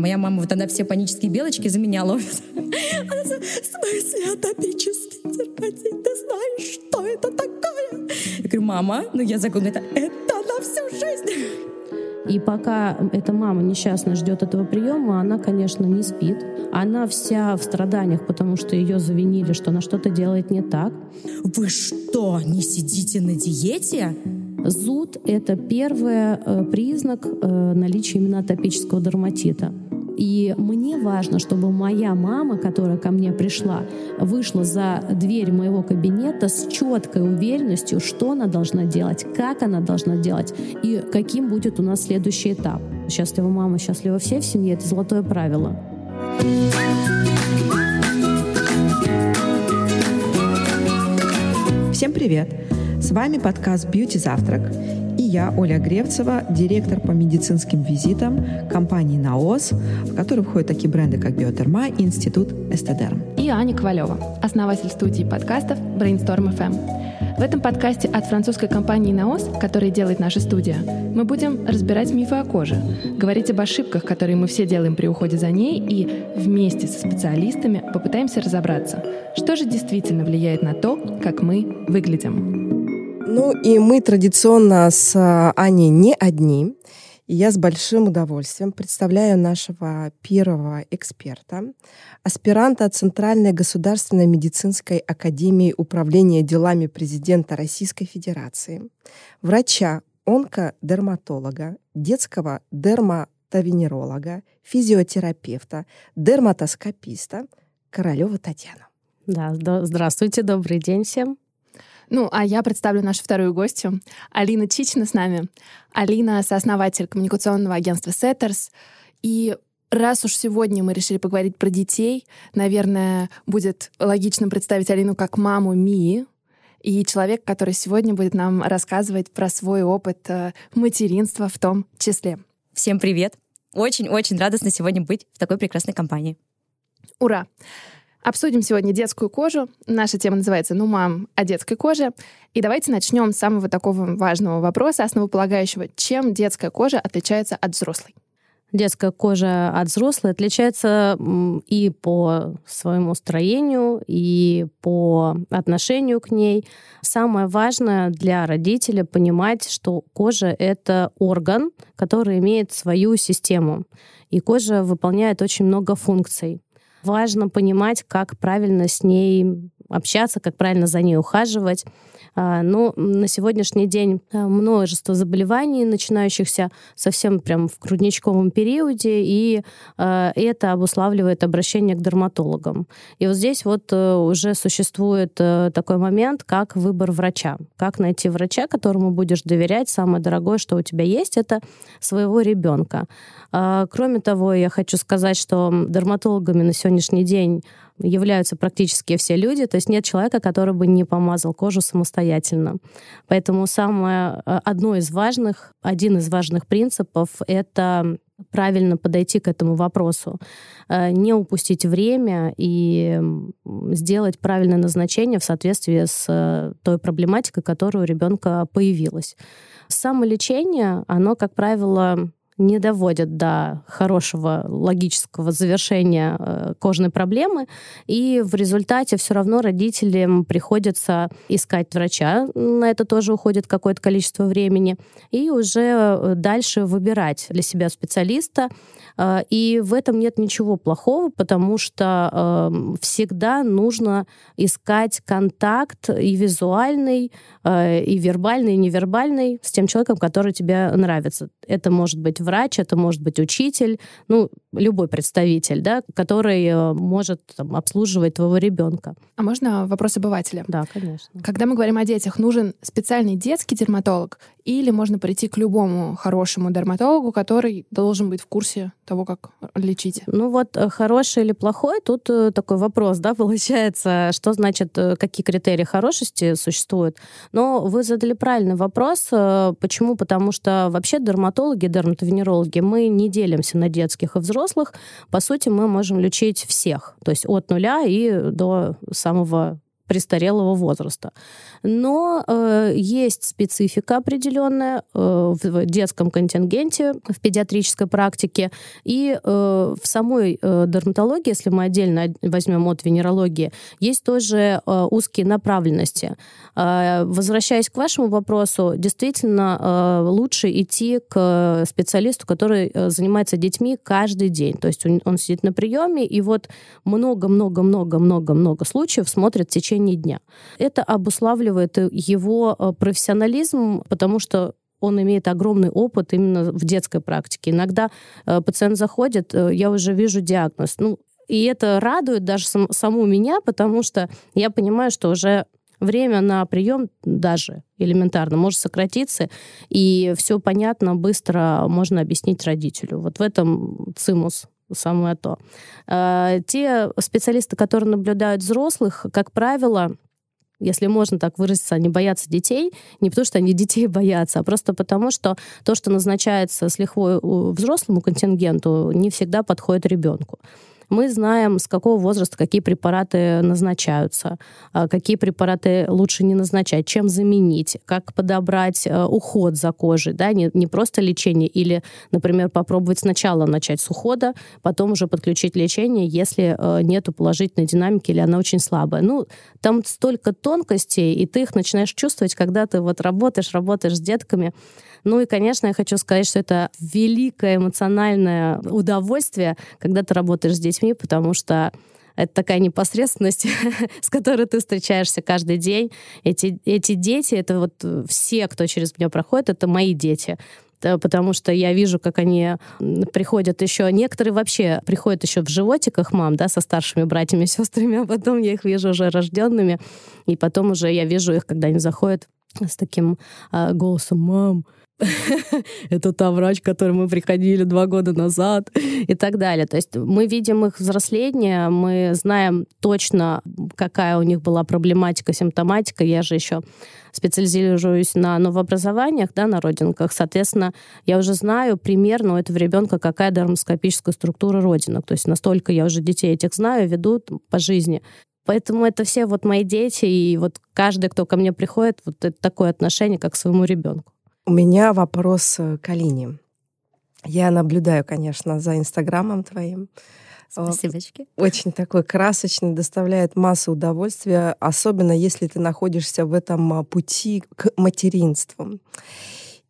Моя мама вот она все панические белочки за меня ловит. Она в смысле атопический дерматит? Ты знаешь, что это такое? Я говорю, мама, ну я законно это, это на всю жизнь. И пока эта мама несчастно ждет этого приема, она, конечно, не спит. Она вся в страданиях, потому что ее завинили, что она что-то делает не так. Вы что, не сидите на диете? Зуд — это первый э, признак э, наличия именно атопического дерматита. И мне важно, чтобы моя мама, которая ко мне пришла, вышла за дверь моего кабинета с четкой уверенностью, что она должна делать, как она должна делать и каким будет у нас следующий этап. Счастлива мама, счастлива все в семье — это золотое правило. Всем привет! С вами подкаст «Бьюти Завтрак» я, Оля Гревцева, директор по медицинским визитам компании «Наос», в которой входят такие бренды, как «Биотерма» и Институт «Эстедерм». И Аня Ковалева, основатель студии подкастов Brainstorm FM. В этом подкасте от французской компании «Наос», которая делает наша студия, мы будем разбирать мифы о коже, говорить об ошибках, которые мы все делаем при уходе за ней, и вместе со специалистами попытаемся разобраться, что же действительно влияет на то, как мы выглядим. Ну и мы традиционно с а, Аней не одни. И я с большим удовольствием представляю нашего первого эксперта, аспиранта Центральной государственной медицинской академии управления делами президента Российской Федерации, врача, онкодерматолога, детского дерматовенеролога, физиотерапевта, дерматоскописта Королева Татьяна. Да, здравствуйте, добрый день всем. Ну, а я представлю нашу вторую гостью. Алина Чичина с нами. Алина — сооснователь коммуникационного агентства Setters. И раз уж сегодня мы решили поговорить про детей, наверное, будет логично представить Алину как маму Мии, и человек, который сегодня будет нам рассказывать про свой опыт э, материнства в том числе. Всем привет! Очень-очень радостно сегодня быть в такой прекрасной компании. Ура! Обсудим сегодня детскую кожу. Наша тема называется «Ну, мам, о детской коже». И давайте начнем с самого такого важного вопроса, основополагающего. Чем детская кожа отличается от взрослой? Детская кожа от взрослой отличается и по своему строению, и по отношению к ней. Самое важное для родителя понимать, что кожа — это орган, который имеет свою систему. И кожа выполняет очень много функций. Важно понимать, как правильно с ней общаться, как правильно за ней ухаживать. А, но на сегодняшний день а, множество заболеваний, начинающихся совсем прям в грудничковом периоде, и а, это обуславливает обращение к дерматологам. И вот здесь вот э, уже существует э, такой момент, как выбор врача. Как найти врача, которому будешь доверять. Самое дорогое, что у тебя есть, это своего ребенка. Кроме того, я хочу сказать, что дерматологами на сегодняшний день являются практически все люди, то есть нет человека, который бы не помазал кожу самостоятельно. Поэтому самое, э, одно из важных, один из важных принципов — это правильно подойти к этому вопросу, э, не упустить время и сделать правильное назначение в соответствии с э, той проблематикой, которая у ребенка появилась. Самолечение, оно, как правило, не доводят до хорошего логического завершения э, кожной проблемы, и в результате все равно родителям приходится искать врача, на это тоже уходит какое-то количество времени, и уже э, дальше выбирать для себя специалиста, э, и в этом нет ничего плохого, потому что всегда нужно искать контакт и визуальный, и вербальный, и невербальный с тем человеком, который тебе нравится. Это может быть врач, это может быть учитель, ну, любой представитель, да, который э, может там, обслуживать твоего ребенка. А можно вопрос обывателя? Да, конечно. Когда мы говорим о детях, нужен специальный детский дерматолог или можно прийти к любому хорошему дерматологу, который должен быть в курсе того, как лечить? Ну вот э, хороший или плохой, тут э, такой вопрос, да, получается, что значит, какие критерии хорошести существуют. Но вы задали правильный вопрос. Почему? Потому что вообще дерматологи, дерматовенерологи, мы не делимся на детских и взрослых, взрослых, по сути, мы можем лечить всех, то есть от нуля и до самого престарелого возраста. Но э, есть специфика определенная э, в детском контингенте, в педиатрической практике. И э, в самой э, дерматологии, если мы отдельно возьмем от венерологии, есть тоже э, узкие направленности. Э, возвращаясь к вашему вопросу, действительно э, лучше идти к специалисту, который э, занимается детьми каждый день. То есть он, он сидит на приеме, и вот много-много-много-много-много случаев смотрит в течение дня. Это обуславливает его э, профессионализм, потому что он имеет огромный опыт именно в детской практике. Иногда э, пациент заходит, э, я уже вижу диагноз. Ну, и это радует даже сам, саму меня, потому что я понимаю, что уже время на прием даже элементарно может сократиться, и все понятно, быстро можно объяснить родителю. Вот в этом цимус самое то. Э, те специалисты, которые наблюдают взрослых, как правило, если можно так выразиться, они боятся детей, не потому что они детей боятся, а просто потому, что то, что назначается с лихвой взрослому контингенту, не всегда подходит ребенку. Мы знаем, с какого возраста какие препараты назначаются, а, какие препараты лучше не назначать, чем заменить, как подобрать а, уход за кожей, да, не, не просто лечение, или, например, попробовать сначала начать с ухода, потом уже подключить лечение, если а, нету положительной динамики или она очень слабая. Ну, там столько тонкостей, и ты их начинаешь чувствовать, когда ты вот работаешь, работаешь с детками. Ну и, конечно, я хочу сказать, что это великое эмоциональное удовольствие, когда ты работаешь с детьми, потому что это такая непосредственность, с которой ты встречаешься каждый день. Эти, эти дети, это вот все, кто через меня проходит, это мои дети. Потому что я вижу, как они приходят еще, некоторые вообще приходят еще в животиках мам, да, со старшими братьями и сестрами, а потом я их вижу уже рожденными, и потом уже я вижу их, когда они заходят с таким э, голосом «мам», это та врач, к которой мы приходили два года назад и так далее. То есть мы видим их взросление, мы знаем точно, какая у них была проблематика, симптоматика. Я же еще специализируюсь на новообразованиях, да, на родинках. Соответственно, я уже знаю примерно у этого ребенка, какая дермоскопическая структура родинок. То есть настолько я уже детей этих знаю, веду по жизни. Поэтому это все вот мои дети, и вот каждый, кто ко мне приходит, вот это такое отношение, как к своему ребенку. У меня вопрос э, к Алине. Я наблюдаю, конечно, за Инстаграмом твоим. Спасибочки. Очень такой красочный, доставляет массу удовольствия, особенно если ты находишься в этом а, пути к материнству.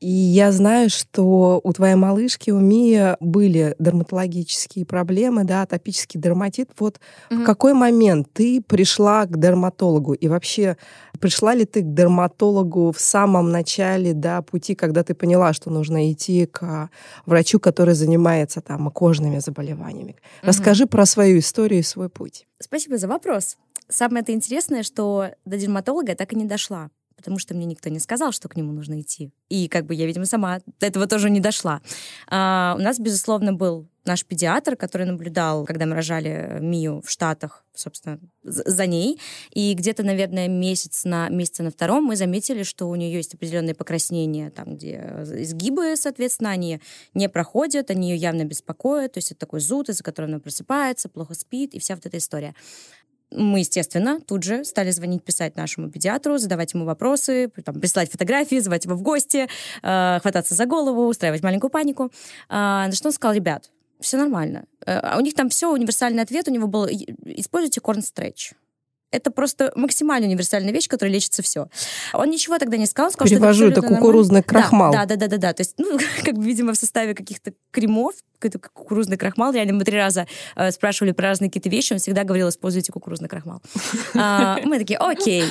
И я знаю, что у твоей малышки, у Мии были дерматологические проблемы, да, атопический дерматит. Вот mm-hmm. в какой момент ты пришла к дерматологу? И вообще, пришла ли ты к дерматологу в самом начале, да, пути, когда ты поняла, что нужно идти к врачу, который занимается там кожными заболеваниями? Mm-hmm. Расскажи про свою историю и свой путь. Спасибо за вопрос. Самое это интересное, что до дерматолога я так и не дошла потому что мне никто не сказал, что к нему нужно идти. И как бы я, видимо, сама до этого тоже не дошла. А, у нас, безусловно, был наш педиатр, который наблюдал, когда мы рожали Мию в Штатах, собственно, за ней. И где-то, наверное, месяц на, месяца на втором мы заметили, что у нее есть определенные покраснения, там, где изгибы, соответственно, они не проходят, они ее явно беспокоят. То есть это такой зуд, из-за которого она просыпается, плохо спит, и вся вот эта история мы, естественно, тут же стали звонить, писать нашему педиатру, задавать ему вопросы, там, присылать фотографии, звать его в гости, э, хвататься за голову, устраивать маленькую панику. Э, на что он сказал, ребят, все нормально. Э, а у них там все, универсальный ответ у него был, используйте корн стретч. Это просто максимально универсальная вещь, которая лечится все. Он ничего тогда не сказал, сказал, Перевожу, что это, это кукурузный нормально. крахмал. Да, да, да, да, да. То есть, ну, как бы, видимо, в составе каких-то кремов, какой-то кукурузный крахмал. Реально, мы три раза э, спрашивали про разные какие-то вещи, он всегда говорил, используйте кукурузный крахмал. А, мы такие, окей.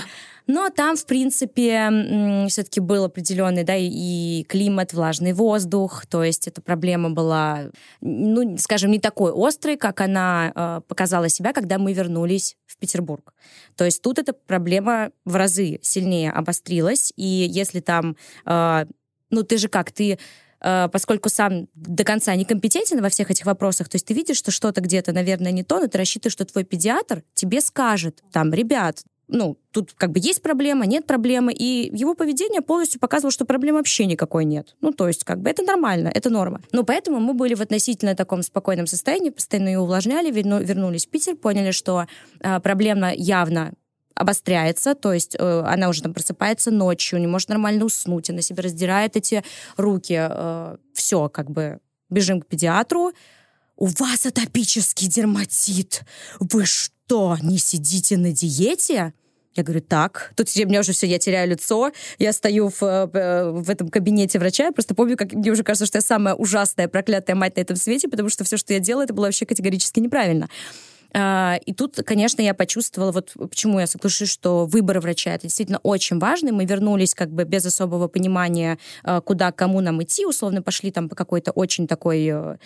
Но там, в принципе, все-таки был определенный, да, и климат, влажный воздух, то есть эта проблема была, ну, скажем, не такой острой, как она э, показала себя, когда мы вернулись в Петербург. То есть тут эта проблема в разы сильнее обострилась, и если там, э, ну, ты же как, ты э, поскольку сам до конца некомпетентен во всех этих вопросах, то есть ты видишь, что что-то где-то, наверное, не то, но ты рассчитываешь, что твой педиатр тебе скажет, там, ребят, ну, тут как бы есть проблема, нет проблемы, и его поведение полностью показывало, что проблем вообще никакой нет. Ну, то есть, как бы это нормально, это норма. Но поэтому мы были в относительно таком спокойном состоянии, постоянно ее увлажняли, вернулись в Питер, поняли, что а, проблема явно обостряется, то есть э, она уже там просыпается ночью, не может нормально уснуть, она себе раздирает эти руки. Э, все, как бы бежим к педиатру. У вас атопический дерматит. Вы что, не сидите на диете? Я говорю, так. Тут у меня уже все, я теряю лицо. Я стою в, э, в этом кабинете врача. Я просто помню, как мне уже кажется, что я самая ужасная, проклятая мать на этом свете, потому что все, что я делала, это было вообще категорически неправильно. А, и тут, конечно, я почувствовала, вот почему я соглашусь, что выбор врача это действительно очень важный. Мы вернулись как бы без особого понимания, а, куда, кому нам идти, условно пошли там по какой-то очень такой э,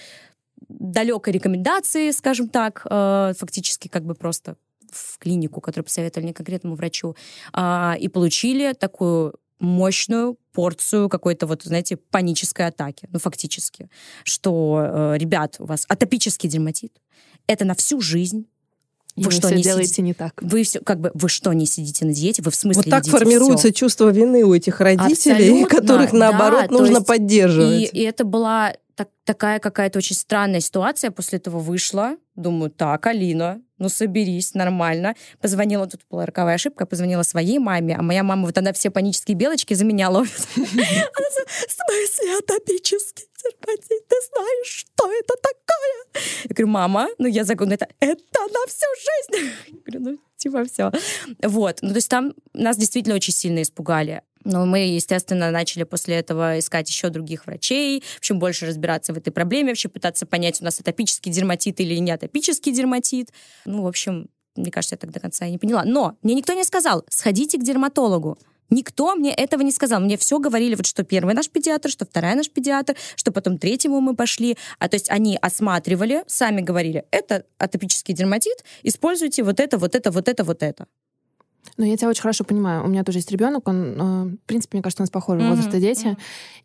далекой рекомендации, скажем так, фактически как бы просто в клинику, которую посоветовали не конкретному врачу, а, и получили такую мощную порцию какой-то вот, знаете, панической атаки, ну, фактически, что, э, ребят, у вас атопический дерматит, это на всю жизнь, вы, вы что все не делаете сидите? не так. Вы все, как бы, вы что не сидите на диете? Вы в смысле Вот так формируется все? чувство вины у этих родителей, Абсолютно, которых наоборот да, нужно есть, поддерживать. И, и это была так, такая какая-то очень странная ситуация. После этого вышла, думаю, так, Алина, ну соберись, нормально. Позвонила, тут была роковая ошибка, позвонила своей маме, а моя мама, вот она все панические белочки за меня ловит. Она в смысле атопический? Ты знаешь, что это такое? Я говорю, мама, ну я загону, это, это на всю жизнь. Я говорю, ну типа все. Вот, ну то есть там нас действительно очень сильно испугали. Но мы, естественно, начали после этого искать еще других врачей, в общем, больше разбираться в этой проблеме, вообще пытаться понять, у нас атопический дерматит или не атопический дерматит. Ну, в общем, мне кажется, я так до конца и не поняла. Но мне никто не сказал, сходите к дерматологу. Никто мне этого не сказал. Мне все говорили, вот что первый наш педиатр, что вторая наш педиатр, что потом третьему мы пошли. А то есть они осматривали, сами говорили, это атопический дерматит, используйте вот это, вот это, вот это, вот это. Ну, я тебя очень хорошо понимаю. У меня тоже есть ребенок, он, э, в принципе, мне кажется, у нас похожего mm-hmm. возраста дети. Mm-hmm.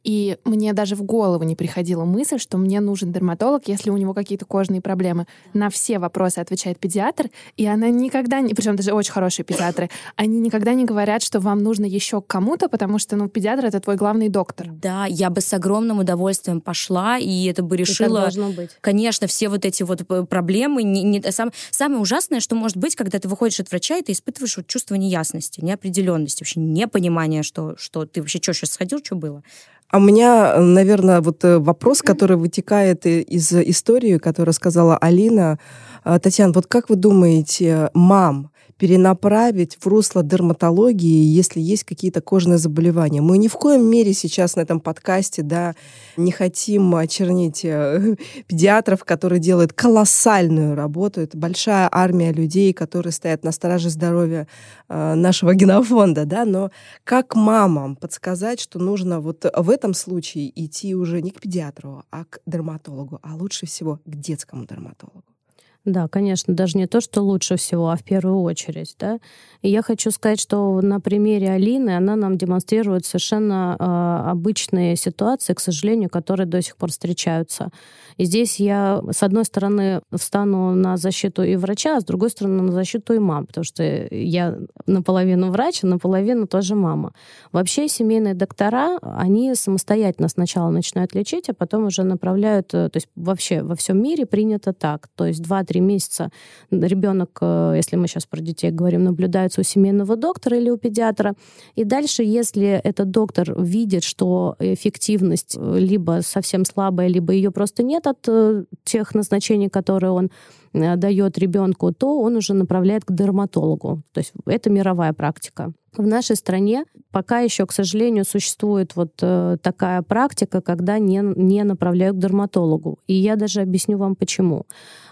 И мне даже в голову не приходила мысль, что мне нужен дерматолог, если у него какие-то кожные проблемы. На все вопросы отвечает педиатр, и она никогда не... Причем даже очень хорошие педиатры. Они никогда не говорят, что вам нужно еще кому-то, потому что, ну, педиатр — это твой главный доктор. Да, я бы с огромным удовольствием пошла, и это бы решила... И должно быть. Конечно, все вот эти вот э, проблемы. Не, не, сам, самое ужасное, что может быть, когда ты выходишь от врача, и ты испытываешь вот чувство неясности, неопределенности, вообще непонимания, что, что ты вообще что сейчас сходил, что было. А у меня, наверное, вот э, вопрос, который вытекает из истории, которую сказала Алина. А, Татьяна, вот как вы думаете, мам, перенаправить в русло дерматологии, если есть какие-то кожные заболевания. Мы ни в коем мере сейчас на этом подкасте да, не хотим очернить э, педиатров, которые делают колоссальную работу. Это большая армия людей, которые стоят на страже здоровья э, нашего генофонда. Да? Но как мамам подсказать, что нужно вот в этом случае идти уже не к педиатру, а к дерматологу, а лучше всего к детскому дерматологу? Да, конечно, даже не то, что лучше всего, а в первую очередь, да. И я хочу сказать, что на примере Алины она нам демонстрирует совершенно э, обычные ситуации, к сожалению, которые до сих пор встречаются. И здесь я, с одной стороны, встану на защиту и врача, а с другой стороны, на защиту и мам, потому что я наполовину врач, а наполовину тоже мама. Вообще семейные доктора, они самостоятельно сначала начинают лечить, а потом уже направляют, э, то есть вообще во всем мире принято так, то есть 2-3 месяца ребенок, э, если мы сейчас про детей говорим, наблюдается у семейного доктора или у педиатра, и дальше, если этот доктор видит, что эффективность э, либо совсем слабая, либо ее просто нет, от э, тех назначений, которые он дает ребенку, то он уже направляет к дерматологу. То есть это мировая практика. В нашей стране пока еще, к сожалению, существует вот такая практика, когда не, не направляют к дерматологу. И я даже объясню вам почему.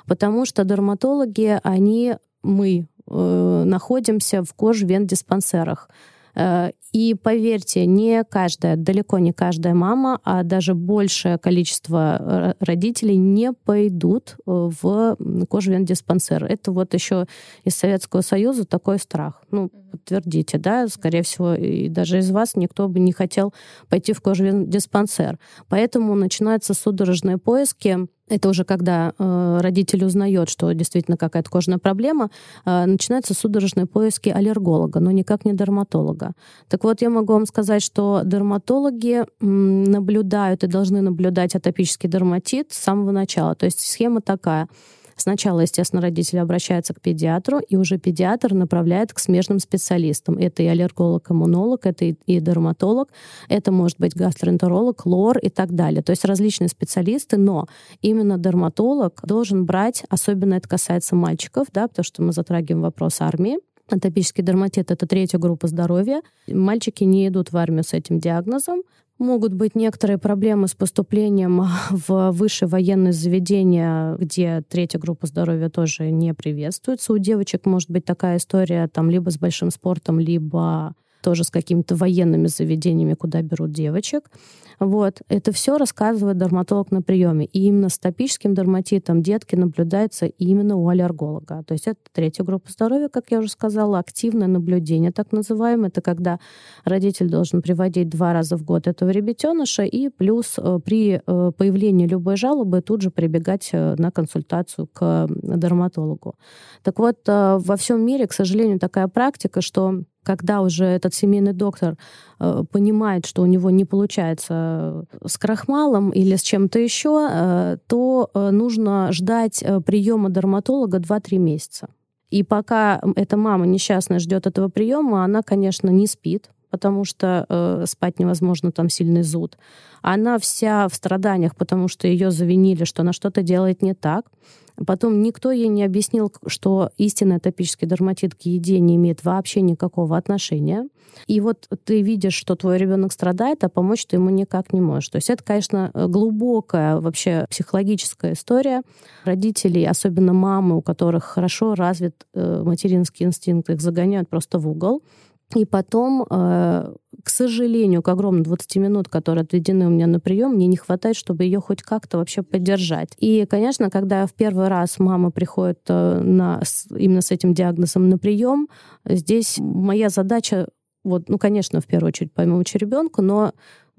Потому что дерматологи, они, мы, э, находимся в кожвен-диспансерах. Э, и поверьте, не каждая, далеко не каждая мама, а даже большее количество э, родителей не пойдут э, в кожвен-диспансер. Это вот еще из Советского Союза такой страх. Ну, подтвердите, да, скорее всего, и даже из вас никто бы не хотел пойти в кожвен-диспансер. Поэтому начинаются судорожные поиски это уже когда э, родитель узнает, что действительно какая-то кожная проблема, э, начинаются судорожные поиски аллерголога, но никак не дерматолога. Так вот, я могу вам сказать, что дерматологи м, наблюдают и должны наблюдать атопический дерматит с самого начала. То есть схема такая. Сначала, естественно, родители обращаются к педиатру, и уже педиатр направляет к смежным специалистам. Это и аллерголог, иммунолог, это и, дерматолог, это может быть гастроэнтеролог, лор и так далее. То есть различные специалисты, но именно дерматолог должен брать, особенно это касается мальчиков, да, потому что мы затрагиваем вопрос армии, Атопический дерматит — это третья группа здоровья. Мальчики не идут в армию с этим диагнозом. Могут быть некоторые проблемы с поступлением в высшее военное заведение, где третья группа здоровья тоже не приветствуется. У девочек может быть такая история там либо с большим спортом, либо тоже с какими-то военными заведениями, куда берут девочек. Вот. Это все рассказывает дерматолог на приеме. И именно с топическим дерматитом детки наблюдаются именно у аллерголога. То есть это третья группа здоровья, как я уже сказала, активное наблюдение, так называемое. Это когда родитель должен приводить два раза в год этого ребятеныша и плюс э, при э, появлении любой жалобы тут же прибегать э, на консультацию к дерматологу. Так вот, во всем мире, к сожалению, такая практика, что когда уже этот семейный доктор э, понимает, что у него не получается с крахмалом или с чем-то еще, э, то э, нужно ждать э, приема дерматолога 2-3 месяца. И пока эта мама несчастная ждет этого приема, она, конечно, не спит, потому что э, спать невозможно, там сильный зуд. Она вся в страданиях, потому что ее завинили, что она что-то делает не так. Потом никто ей не объяснил, что истинный атопический дерматит к еде не имеет вообще никакого отношения. И вот ты видишь, что твой ребенок страдает, а помочь ты ему никак не можешь. То есть это, конечно, глубокая вообще психологическая история родителей, особенно мамы, у которых хорошо развит э, материнский инстинкт, их загоняют просто в угол. И потом, э, к сожалению, к огромным 20 минут, которые отведены у меня на прием, мне не хватает, чтобы ее хоть как-то вообще поддержать. И, конечно, когда в первый раз мама приходит э, на, именно с этим диагнозом на прием, здесь моя задача, вот, ну, конечно, в первую очередь помочь ребенку, но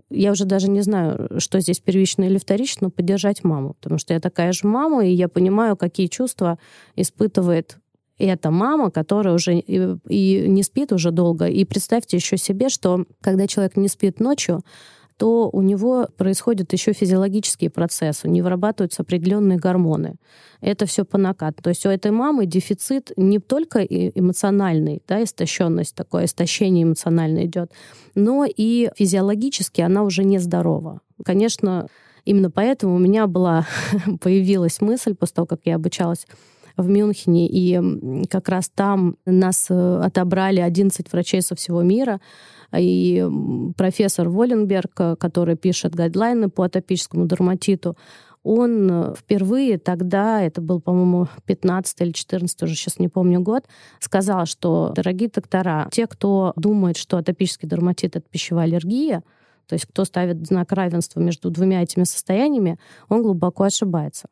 я уже даже не знаю, что здесь первично или вторично, но поддержать маму. Потому что я такая же мама, и я понимаю, какие чувства испытывает это мама, которая уже и, и не спит уже долго. И представьте еще себе, что когда человек не спит ночью, то у него происходят еще физиологические процессы, не вырабатываются определенные гормоны. Это все по накату. То есть у этой мамы дефицит не только эмоциональный, да, истощенность, такое истощение эмоциональное идет, но и физиологически она уже нездорова. Конечно, именно поэтому у меня была появилась мысль после того, как я обучалась в Мюнхене, и как раз там нас э, отобрали 11 врачей со всего мира, и профессор Воленберг, э, который пишет гайдлайны по атопическому дерматиту, он э, впервые тогда, это был, по-моему, 15 или 14, уже сейчас не помню год, сказал, что, дорогие доктора, те, кто думает, что атопический дерматит — это пищевая аллергия, то есть кто ставит знак равенства между двумя этими состояниями, он глубоко ошибается.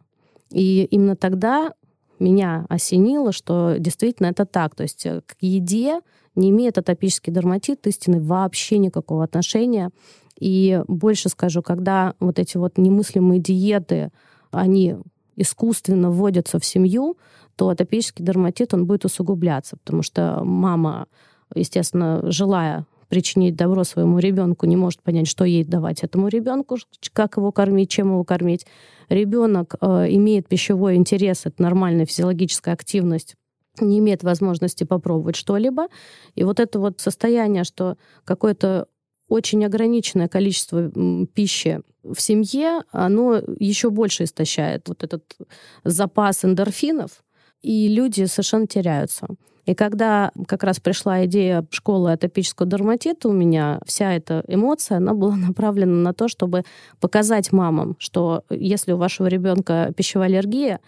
И именно тогда меня осенило, что действительно это так. То есть э, к еде не имеет атопический дерматит истины вообще никакого отношения. И больше скажу, когда вот эти вот немыслимые диеты, они искусственно вводятся в семью, то атопический дерматит, он будет усугубляться, потому что мама, естественно, желая причинить добро своему ребенку, не может понять, что ей давать этому ребенку, как его кормить, чем его кормить. Ребенок э, имеет пищевой интерес, это нормальная физиологическая активность, не имеет возможности попробовать что-либо. И вот это вот состояние, что какое-то очень ограниченное количество пищи в семье, оно еще больше истощает вот этот запас эндорфинов, и люди совершенно теряются. И когда как раз пришла идея школы атопического дерматита, у меня вся эта эмоция, она была направлена на то, чтобы показать мамам, что если у вашего ребенка пищевая аллергия,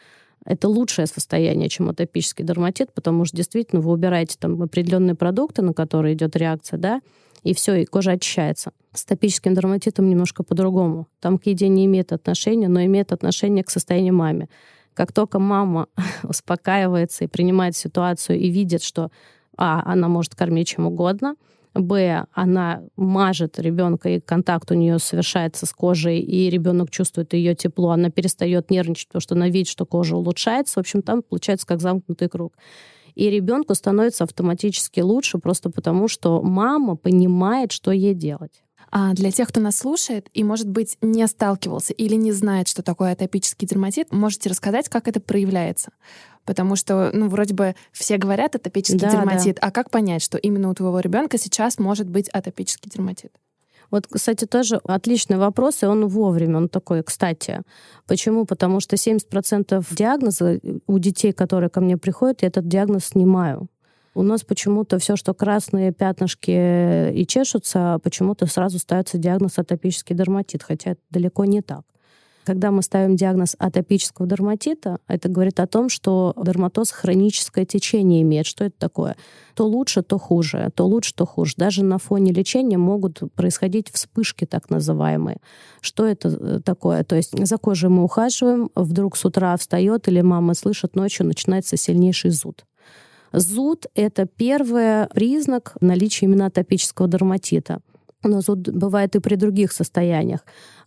это лучшее состояние, чем атопический дерматит, потому что действительно вы убираете там определенные продукты, на которые идет реакция, да, и все, и кожа очищается. С атопическим дерматитом немножко по-другому. Там к еде не имеет отношения, но имеет отношение к состоянию мамы. Как только мама успокаивается и принимает ситуацию и видит, что а, она может кормить чем угодно, Б, она мажет ребенка, и контакт у нее совершается с кожей, и ребенок чувствует ее тепло, она перестает нервничать, потому что она видит, что кожа улучшается. В общем, там получается как замкнутый круг. И ребенку становится автоматически лучше просто потому, что мама понимает, что ей делать. А для тех, кто нас слушает и, может быть, не сталкивался или не знает, что такое атопический дерматит, можете рассказать, как это проявляется? Потому что, ну, вроде бы все говорят атопический Да, дерматит, да. а как понять, что именно у твоего ребенка сейчас может быть атопический дерматит? Вот, кстати, тоже отличный вопрос, и он вовремя, он такой, кстати. Почему? Потому что 70% диагноза у детей, которые ко мне приходят, я этот диагноз снимаю. У нас почему-то все, что красные пятнышки и чешутся, почему-то сразу ставится диагноз атопический дерматит, хотя это далеко не так. Когда мы ставим диагноз атопического дерматита, это говорит о том, что дерматоз хроническое течение имеет. Что это такое? То лучше, то хуже, то лучше, то хуже. Даже на фоне лечения могут происходить вспышки так называемые. Что это э, такое? То есть за кожей мы ухаживаем, вдруг с утра встает или мама слышит ночью, начинается сильнейший зуд. Зуд — это первый признак наличия именно атопического дерматита. Но зуд бывает и при других состояниях.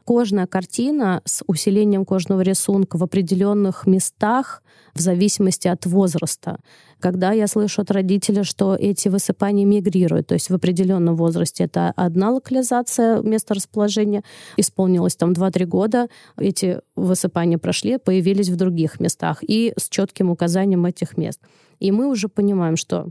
Кожная картина с усилением кожного рисунка в определенных местах в зависимости от возраста. Когда я слышу от родителей, что эти высыпания мигрируют, то есть в определенном возрасте это одна локализация места расположения, исполнилось там 2-3 года, эти высыпания прошли, появились в других местах и с четким указанием этих мест. И мы уже понимаем, что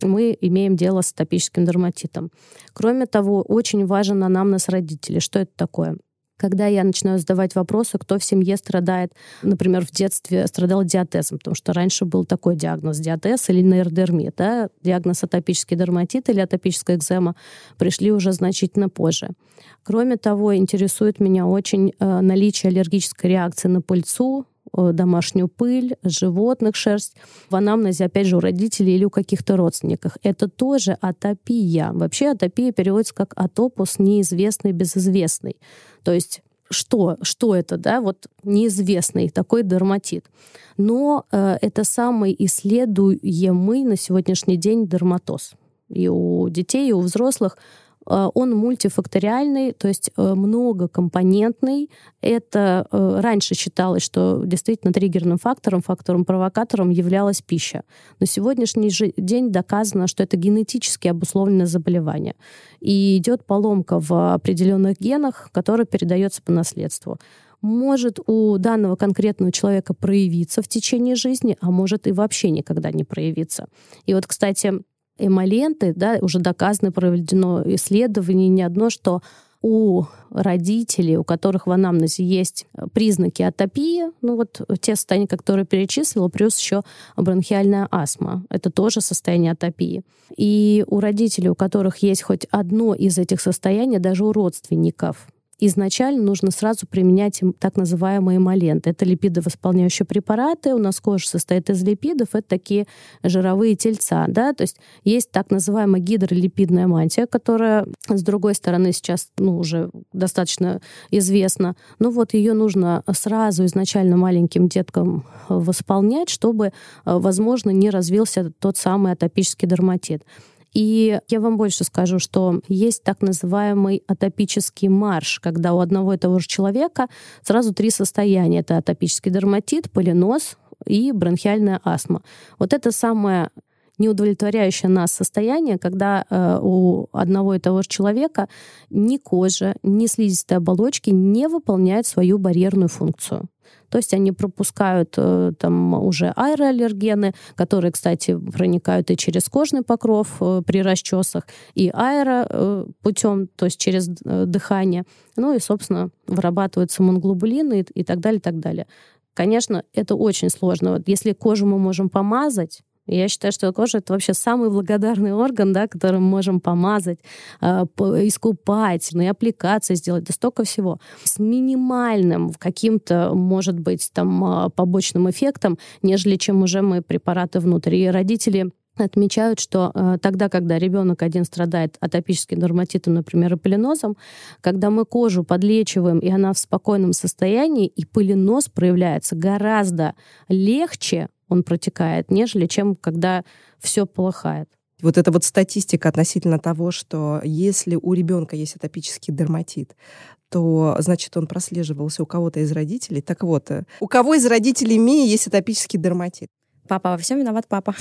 мы имеем дело с атопическим дерматитом. Кроме того, очень важен анамнез родителей. Что это такое? Когда я начинаю задавать вопросы, кто в семье страдает, например, в детстве страдал диатезом, потому что раньше был такой диагноз диатез или нейродермит, да? диагноз атопический дерматит или атопическая экзема пришли уже значительно позже. Кроме того, интересует меня очень э, наличие аллергической реакции на пыльцу, домашнюю пыль, животных шерсть в анамнезе, опять же, у родителей или у каких-то родственников. Это тоже атопия. Вообще атопия переводится как атопус неизвестный, безызвестный. То есть что, что это, да, вот неизвестный такой дерматит. Но э, это самый исследуемый на сегодняшний день дерматоз. И у детей, и у взрослых э, он мультифакториальный, то есть э, многокомпонентный. Это э, раньше считалось, что действительно триггерным фактором, фактором-провокатором являлась пища. На сегодняшний же день доказано, что это генетически обусловленное заболевание. И идет поломка в определенных генах, которая передается по наследству может у данного конкретного человека проявиться в течение жизни, а может и вообще никогда не проявиться. И вот, кстати, эмоленты, да, уже доказано, проведено исследование не одно, что у родителей, у которых в анамнезе есть признаки атопии, ну вот те состояния, которые перечислила, плюс еще бронхиальная астма. Это тоже состояние атопии. И у родителей, у которых есть хоть одно из этих состояний, даже у родственников, изначально нужно сразу применять им так называемые эмоленты. Это липидовосполняющие препараты. У нас кожа состоит из липидов. Это такие жировые тельца. Да? То есть есть так называемая гидролипидная мантия, которая, с другой стороны, сейчас ну, уже достаточно известна. Но вот ее нужно сразу изначально маленьким деткам восполнять, чтобы, возможно, не развился тот самый атопический дерматит. И я вам больше скажу, что есть так называемый атопический марш, когда у одного и того же человека сразу три состояния. Это атопический дерматит, полинос и бронхиальная астма. Вот это самое неудовлетворяющее нас состояние, когда э, у одного и того же человека ни кожа, ни слизистые оболочки не выполняют свою барьерную функцию. То есть они пропускают э, там уже аэроаллергены, которые, кстати, проникают и через кожный покров э, при расчесах, и аэро э, путем, то есть через дыхание. Ну и, собственно, вырабатываются монглобулины и, и так далее, и так далее. Конечно, это очень сложно. Вот если кожу мы можем помазать, я считаю, что кожа это вообще самый благодарный орган, да, которым можем помазать, э, искупать, ну и аппликации сделать, да столько всего. С минимальным каким-то, может быть, там побочным эффектом, нежели чем уже мы препараты внутрь. И родители отмечают, что э, тогда, когда ребенок один страдает атопическим дерматитом, например, и полинозом, когда мы кожу подлечиваем, и она в спокойном состоянии, и полинос проявляется гораздо легче, он протекает, нежели чем когда все полыхает. Вот эта вот статистика относительно того, что если у ребенка есть атопический дерматит, то, значит, он прослеживался у кого-то из родителей. Так вот, э, у кого из родителей Мии есть атопический дерматит? Папа, во всем виноват папа.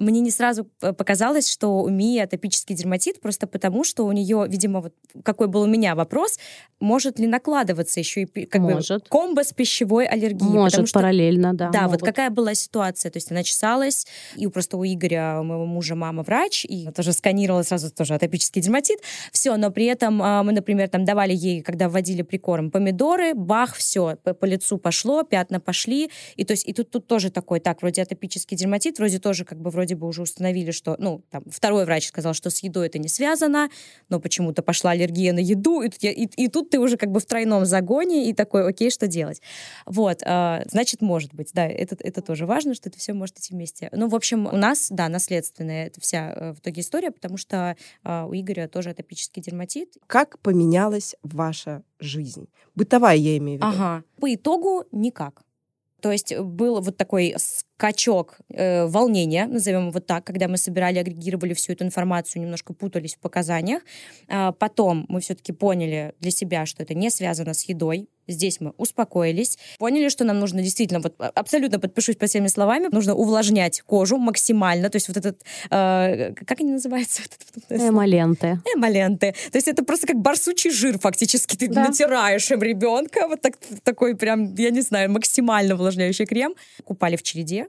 Мне не сразу показалось, что у Мии атопический дерматит, просто потому, что у нее, видимо, вот какой был у меня вопрос, может ли накладываться еще и как может. бы комбо с пищевой аллергией? Может, что, параллельно, да. Да, могут. вот какая была ситуация? То есть она чесалась, и просто у Игоря, у моего мужа, мама врач, и тоже сканировала сразу тоже атопический дерматит. Все, но при этом а, мы, например, там давали ей, когда вводили прикорм, помидоры, бах, все, по, по лицу пошло, пятна пошли, и то есть и тут, тут тоже такой, так, вроде атопический дерматит, вроде тоже как бы вроде бы уже установили, что, ну, там, второй врач сказал, что с едой это не связано, но почему-то пошла аллергия на еду, и, и, и тут ты уже как бы в тройном загоне, и такой, окей, что делать? Вот, э, значит, может быть, да, это, это тоже важно, что это все может идти вместе. Ну, в общем, у нас, да, наследственная это вся э, в итоге история, потому что э, у Игоря тоже атопический дерматит. Как поменялась ваша жизнь? Бытовая, я имею в виду. Ага. По итогу никак. То есть был вот такой скачок э, волнения, назовем вот так, когда мы собирали, агрегировали всю эту информацию, немножко путались в показаниях. А потом мы все-таки поняли для себя, что это не связано с едой, Здесь мы успокоились, поняли, что нам нужно действительно, вот абсолютно подпишусь по всеми словами, нужно увлажнять кожу максимально, то есть вот этот, э, как они называются? Эмоленты. Эмоленты. То есть это просто как барсучий жир фактически, ты да. натираешь им ребенка, вот так, такой прям, я не знаю, максимально увлажняющий крем. Купали в череде.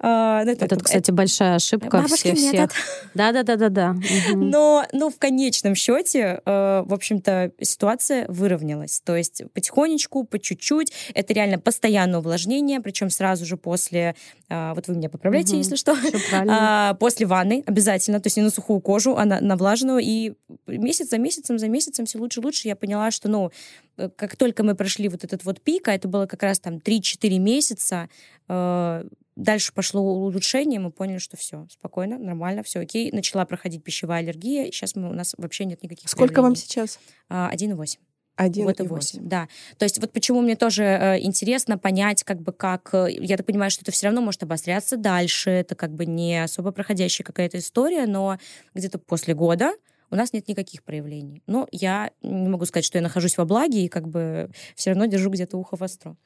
Э, это, это, кстати, большая ошибка всех. всех. Да-да-да-да-да. Но, но в конечном счете, э, в общем-то, ситуация выровнялась. То есть потихоньку потихонечку, по чуть-чуть. Это реально постоянное увлажнение, причем сразу же после, а, вот вы меня поправляете, угу, если что, а, после ванны обязательно, то есть не на сухую кожу, а на, на влажную. И месяц за месяцем, за месяцем все лучше и лучше я поняла, что, ну, э, как только мы прошли вот этот вот пик, а это было как раз там 3-4 месяца, э, дальше пошло улучшение, мы поняли, что все, спокойно, нормально, все окей. Начала проходить пищевая аллергия, сейчас мы, у нас вообще нет никаких Сколько проявлений. вам сейчас? 1,8. Один вот и восемь, да. То есть вот почему мне тоже э, интересно понять, как бы как, э, я так понимаю, что это все равно может обостряться дальше, это как бы не особо проходящая какая-то история, но где-то после года у нас нет никаких проявлений. Но я не могу сказать, что я нахожусь во благе и как бы все равно держу где-то ухо востро.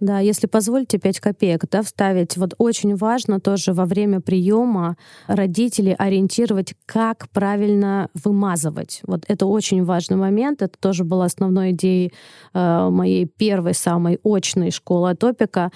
Да, если позволите, 5 копеек да, вставить. Вот очень важно тоже во время приема родителей ориентировать, как правильно вымазывать. Вот это очень важный момент. Это тоже была основной идеей э, моей первой самой очной школы атопика,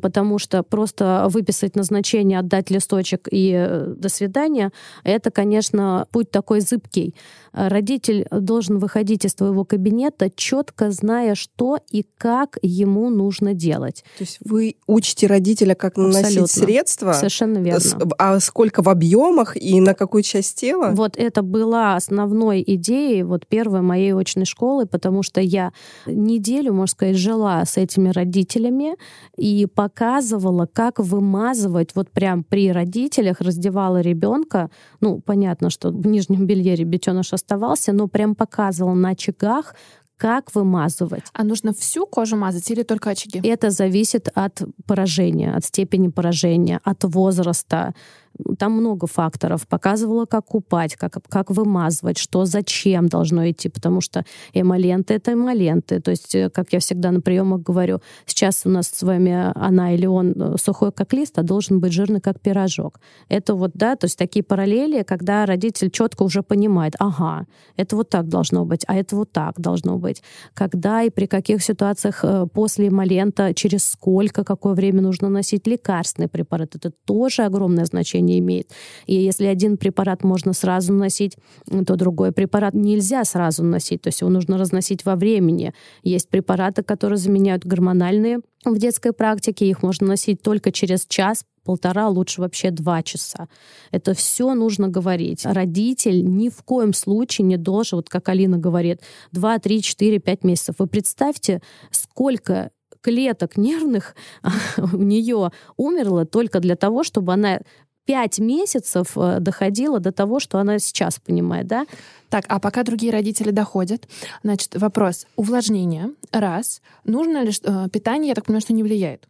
потому что просто выписать назначение, отдать листочек и э, до свидания, это, конечно, путь такой зыбкий. Родитель должен выходить из твоего кабинета, четко зная, что и как ему нужно делать. То есть вы учите родителя, как наносить средства? Совершенно верно. А сколько в объемах и на какую часть тела? Вот это была основной идеей вот первой моей очной школы, потому что я неделю, можно сказать, жила с этими родителями и показывала, как вымазывать вот прям при родителях, раздевала ребенка. Ну, понятно, что в нижнем белье ребятеныш оставался, но прям показывал на очагах, как вымазывать. А нужно всю кожу мазать или только очаги? Это зависит от поражения, от степени поражения, от возраста, там много факторов. Показывала, как купать, как, как вымазывать, что зачем должно идти, потому что эмоленты — это эмоленты. То есть, э, как я всегда на приемах говорю, сейчас у нас с вами она или он э, сухой как лист, а должен быть жирный как пирожок. Это вот, да, то есть такие параллели, когда родитель четко уже понимает, ага, это вот так должно быть, а это вот так должно быть. Когда и при каких ситуациях э, после эмолента, через сколько, какое время нужно носить лекарственный препарат, это тоже огромное значение не имеет. И если один препарат можно сразу носить, то другой препарат нельзя сразу носить, то есть его нужно разносить во времени. Есть препараты, которые заменяют гормональные в детской практике, их можно носить только через час, полтора, лучше вообще два часа. Это все нужно говорить. Родитель ни в коем случае не должен, вот как Алина говорит, 2, 3, 4, 5 месяцев. Вы представьте, сколько клеток нервных у нее умерло только для того, чтобы она пять месяцев э, доходила до того, что она сейчас понимает, да? Так, а пока другие родители доходят, значит, вопрос увлажнения, раз. Нужно ли э, питание, я так понимаю, что не влияет?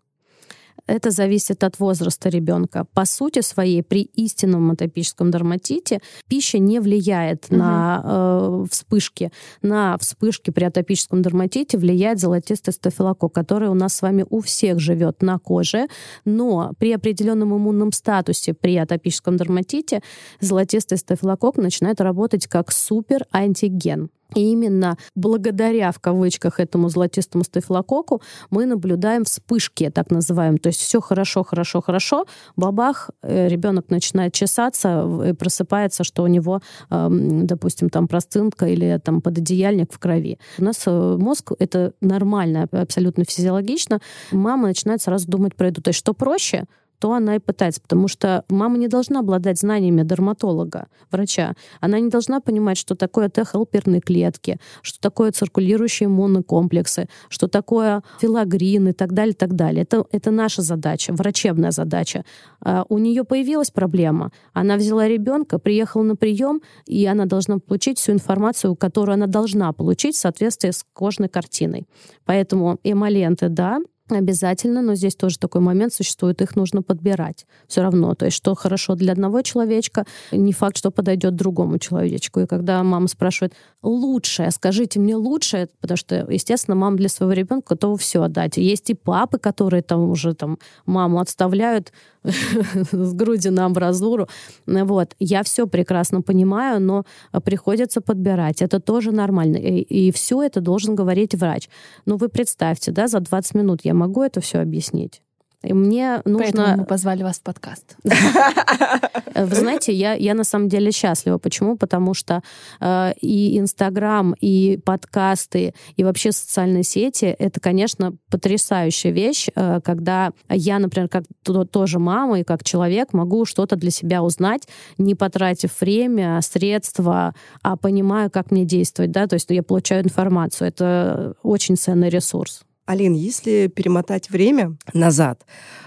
Это зависит от возраста ребенка. По сути своей, при истинном атопическом дерматите пища не влияет угу. на э, вспышки. На вспышки при атопическом дерматите влияет золотистый стафилококк, который у нас с вами у всех живет на коже, но при определенном иммунном статусе при атопическом дерматите золотистый стафилококк начинает работать как супер антиген. И именно благодаря, в кавычках, этому золотистому стафилококку мы наблюдаем вспышки, так называемые. То есть все хорошо, хорошо, хорошо, бабах, э, ребенок начинает чесаться и просыпается, что у него, допустим, там простынка или там пододеяльник в крови. У нас э, мозг, это нормально, абсолютно физиологично. Мама начинает сразу думать про это. То есть что проще? То она и пытается, потому что мама не должна обладать знаниями дерматолога, врача. Она не должна понимать, что такое Т-хелперные клетки, что такое циркулирующие иммунные комплексы, что такое филогрин и так далее, и так далее. Это, это наша задача, врачебная задача. А у нее появилась проблема. Она взяла ребенка, приехала на прием, и она должна получить всю информацию, которую она должна получить в соответствии с кожной картиной. Поэтому эмоленты, да, Обязательно, но здесь тоже такой момент существует, их нужно подбирать все равно. То есть, что хорошо для одного человечка, не факт, что подойдет другому человечку. И когда мама спрашивает, лучшее, скажите мне лучшее, потому что, естественно, мама для своего ребенка готова все отдать. есть и папы, которые там уже там маму отставляют с груди на амбразуру. Вот. Я все прекрасно понимаю, но приходится подбирать. Это тоже нормально. И, и все это должен говорить врач. Но вы представьте, да, за 20 минут я могу это все объяснить? И мне нужно... Поэтому мы позвали вас в подкаст. Вы знаете, я, я на самом деле счастлива. Почему? Потому что э, и Инстаграм, и подкасты, и вообще социальные сети — это, конечно, потрясающая вещь, э, когда я, например, как то, тоже мама и как человек могу что-то для себя узнать, не потратив время, средства, а понимая, как мне действовать. Да? То есть я получаю информацию. Это очень ценный ресурс. Алин, если перемотать время назад,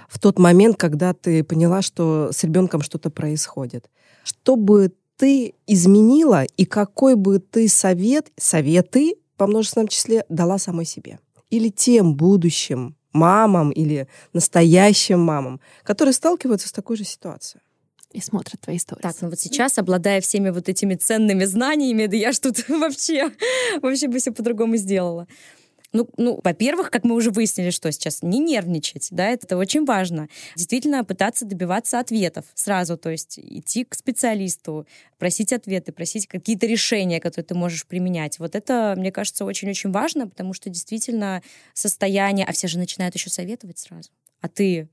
в тот момент, когда ты поняла, что с ребенком что-то происходит, что бы ты изменила и какой бы ты совет, советы по множественном числе дала самой себе? Или тем будущим мамам или настоящим мамам, которые сталкиваются с такой же ситуацией? и смотрят твои истории. Так, ну вот сейчас, обладая всеми вот этими ценными знаниями, да я ж тут вообще, вообще бы все по-другому сделала. Ну, ну, во-первых, как мы уже выяснили, что сейчас не нервничать, да, это очень важно. Действительно пытаться добиваться ответов сразу, то есть идти к специалисту, просить ответы, просить какие-то решения, которые ты можешь применять. Вот это, мне кажется, очень-очень важно, потому что действительно состояние, а все же начинают еще советовать сразу. А ты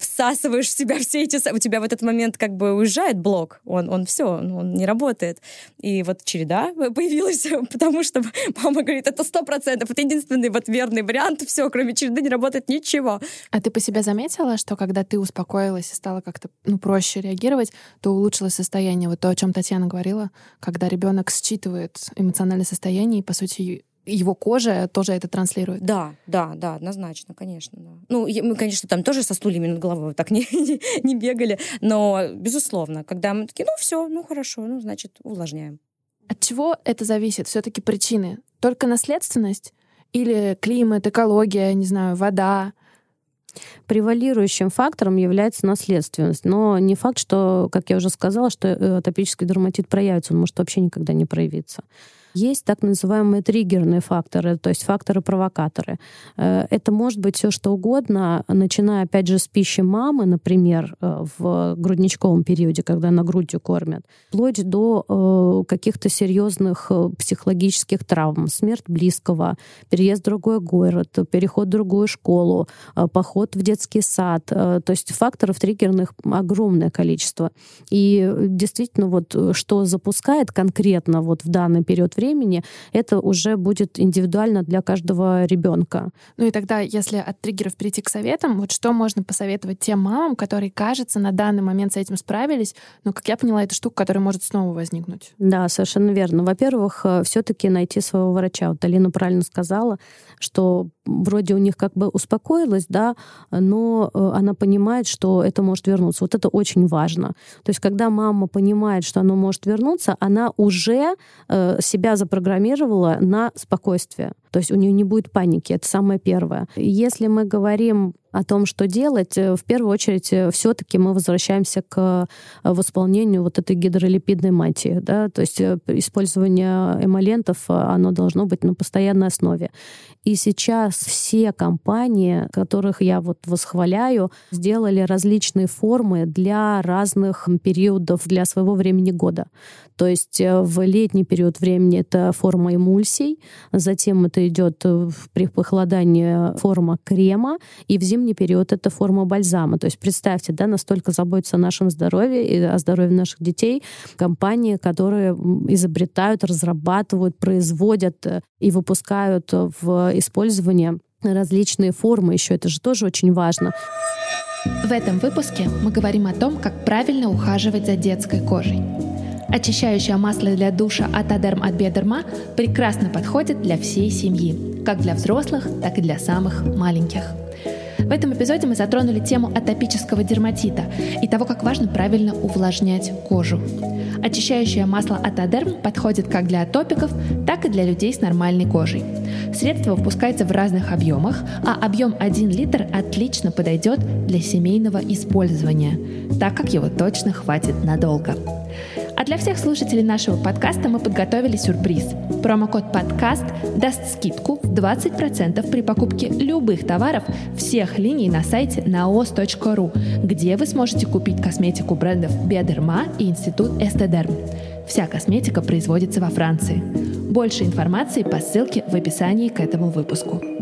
всасываешь в себя все эти... У тебя в этот момент как бы уезжает блок, он, он все, он не работает. И вот череда появилась, потому что мама говорит, это сто процентов, это единственный вот верный вариант, все, кроме череды не работает ничего. А ты по себе заметила, что когда ты успокоилась и стала как-то ну, проще реагировать, то улучшилось состояние? Вот то, о чем Татьяна говорила, когда ребенок считывает эмоциональное состояние и, по сути, его кожа тоже это транслирует. Да, да, да, однозначно, конечно. Да. Ну, мы, конечно, там тоже со стульями над головой так не, не, не бегали, но, безусловно, когда мы такие, ну, все, ну, хорошо, ну, значит, увлажняем. От чего это зависит? Все-таки причины? Только наследственность? Или климат, экология, не знаю, вода? Превалирующим фактором является наследственность. Но не факт, что, как я уже сказала, что э, атопический дерматит проявится. Он может вообще никогда не проявиться. Есть так называемые триггерные факторы, то есть факторы-провокаторы. Э, это может быть все что угодно, начиная, опять же, с пищи мамы, например, э, в грудничковом периоде, когда она грудью кормят, вплоть до э, каких-то серьезных психологических травм, смерть близкого, переезд в другой город, переход в другую школу, поход в детский сад. То есть факторов триггерных огромное количество. И действительно, вот что запускает конкретно вот в данный период времени, это уже будет индивидуально для каждого ребенка. Ну и тогда, если от триггеров перейти к советам, вот что можно посоветовать тем мамам, которые, кажется, на данный момент с этим справились, но, как я поняла, это штука, которая может снова возникнуть. Да, совершенно верно. Во-первых, э, все-таки найти своего врача. Вот Алина правильно сказала, что вроде у них как бы успокоилась, да, но э, она понимает, что это может вернуться. Вот это очень важно. То есть, когда мама понимает, что оно может вернуться, она уже э, себя запрограммировала на спокойствие. То есть у нее не будет паники, это самое первое. Если мы говорим о том, что делать, э, в первую очередь э, все-таки мы возвращаемся к э, восполнению вот этой гидролипидной мантии. Да? То есть использование эмолентов, оно должно быть на постоянной основе. И сейчас все компании, которых я вот восхваляю, сделали различные формы для разных периодов, для своего времени года. То есть в летний период времени это форма эмульсий, затем это идет при похолодании форма крема, и в зимний период это форма бальзама. То есть представьте, да, настолько заботятся о нашем здоровье и о здоровье наших детей компании, которые изобретают, разрабатывают, производят э, и выпускают в использование различные формы еще. Это же тоже очень важно. В этом выпуске мы говорим о том, как правильно ухаживать за детской кожей. Очищающее масло для душа от Адерм от Бедерма прекрасно подходит для всей семьи, как для взрослых, так и для самых маленьких. В этом эпизоде мы затронули тему атопического дерматита и того, как важно правильно увлажнять кожу. Очищающее масло от Адерм подходит как для атопиков, так и для людей с нормальной кожей. Средство выпускается в разных объемах, а объем 1 литр отлично подойдет для семейного использования, так как его точно хватит надолго. А для всех слушателей нашего подкаста мы подготовили сюрприз. Промокод «Подкаст» даст скидку в 20% при покупке любых товаров всех линий на сайте naos.ru, где вы сможете купить косметику брендов Биодерма и Институт Эстедерм. Вся косметика производится во Франции. Больше информации по ссылке в описании к этому выпуску.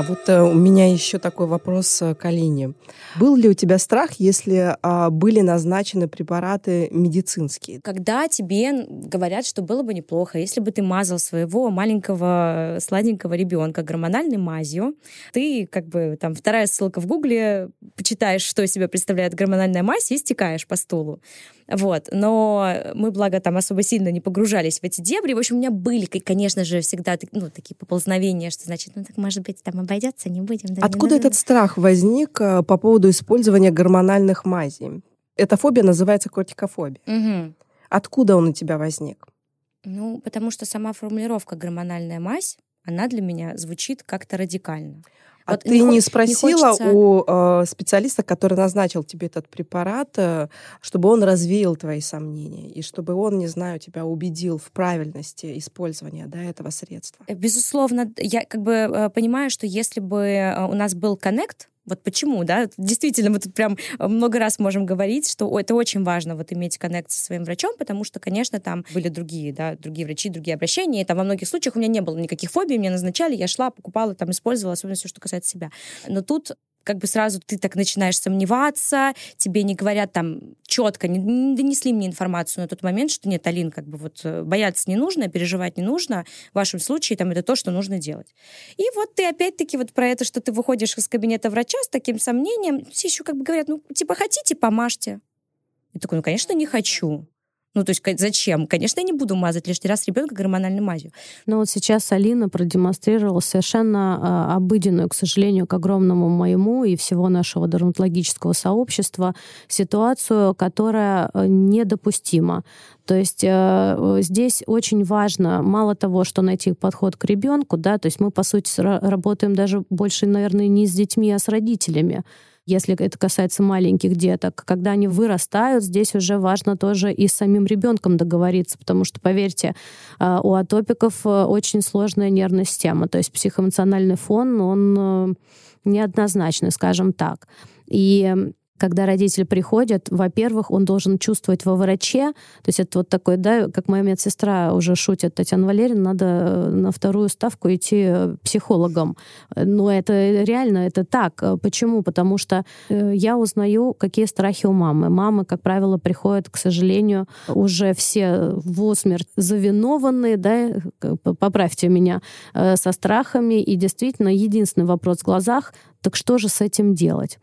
А вот э, у меня еще такой вопрос э, к Алине. Был ли у тебя страх, если а, были назначены препараты медицинские? Когда тебе говорят, что было бы неплохо, если бы ты мазал своего маленького сладенького ребенка гормональной мазью, ты как бы там вторая ссылка в гугле, почитаешь, что из себя представляет гормональная мазь и стекаешь по стулу. Вот. Но мы, благо, там особо сильно не погружались в эти дебри. В общем, у меня были, конечно же, всегда ну, такие поползновения, что, значит, ну так, может быть, там обойдется, не будем. Да, Откуда не этот страх возник э, по поводу использования гормональных мазей? Эта фобия называется кортикофобия. Угу. Откуда он у тебя возник? Ну, потому что сама формулировка «гормональная мазь», она для меня звучит как-то радикально. А вот ты не, не спросила не у э, специалиста, который назначил тебе этот препарат, э, чтобы он развеял твои сомнения и чтобы он, не знаю, тебя убедил в правильности использования да, этого средства? Безусловно, я как бы э, понимаю, что если бы э, у нас был коннект, вот почему, да? Действительно, мы тут прям много раз можем говорить, что это очень важно, вот иметь коннект со своим врачом, потому что, конечно, там были другие, да, другие врачи, другие обращения, и там во многих случаях у меня не было никаких фобий, мне назначали, я шла, покупала, там, использовала, особенно все, что касается себя. Но тут как бы сразу ты так начинаешь сомневаться, тебе не говорят там четко, не, не донесли мне информацию на тот момент, что нет, Алин, как бы вот э, бояться не нужно, переживать не нужно, в вашем случае там это то, что нужно делать. И вот ты опять-таки вот про это, что ты выходишь из кабинета врача с таким сомнением, все еще как бы говорят, ну, типа, хотите, помажьте. Я такой, ну, конечно, не хочу. Ну, то есть зачем? Конечно, я не буду мазать лишний раз ребенка гормональной мазью. Но вот сейчас Алина продемонстрировала совершенно э, обыденную, к сожалению, к огромному моему и всего нашего дерматологического сообщества ситуацию, которая э, недопустима. То есть э, здесь очень важно, мало того, что найти подход к ребенку, да, то есть мы, по сути, работаем даже больше, наверное, не с детьми, а с родителями если это касается маленьких деток. Когда они вырастают, здесь уже важно тоже и с самим ребенком договориться, потому что, поверьте, а, у атопиков э, очень сложная нервная система, то есть психоэмоциональный фон, он э, неоднозначный, скажем так. И когда родитель приходит, во-первых, он должен чувствовать во враче, то есть это вот такой, да, как моя медсестра уже шутит, Татьяна Валерьевна, надо э, на вторую ставку идти э, психологом. Но это реально, это так. Почему? Потому что э, я узнаю, какие страхи у мамы. Мамы, как правило, приходят, к сожалению, уже все в усмерть завинованные, да, поправьте меня, со страхами. И действительно, единственный вопрос в глазах, так что же с этим делать?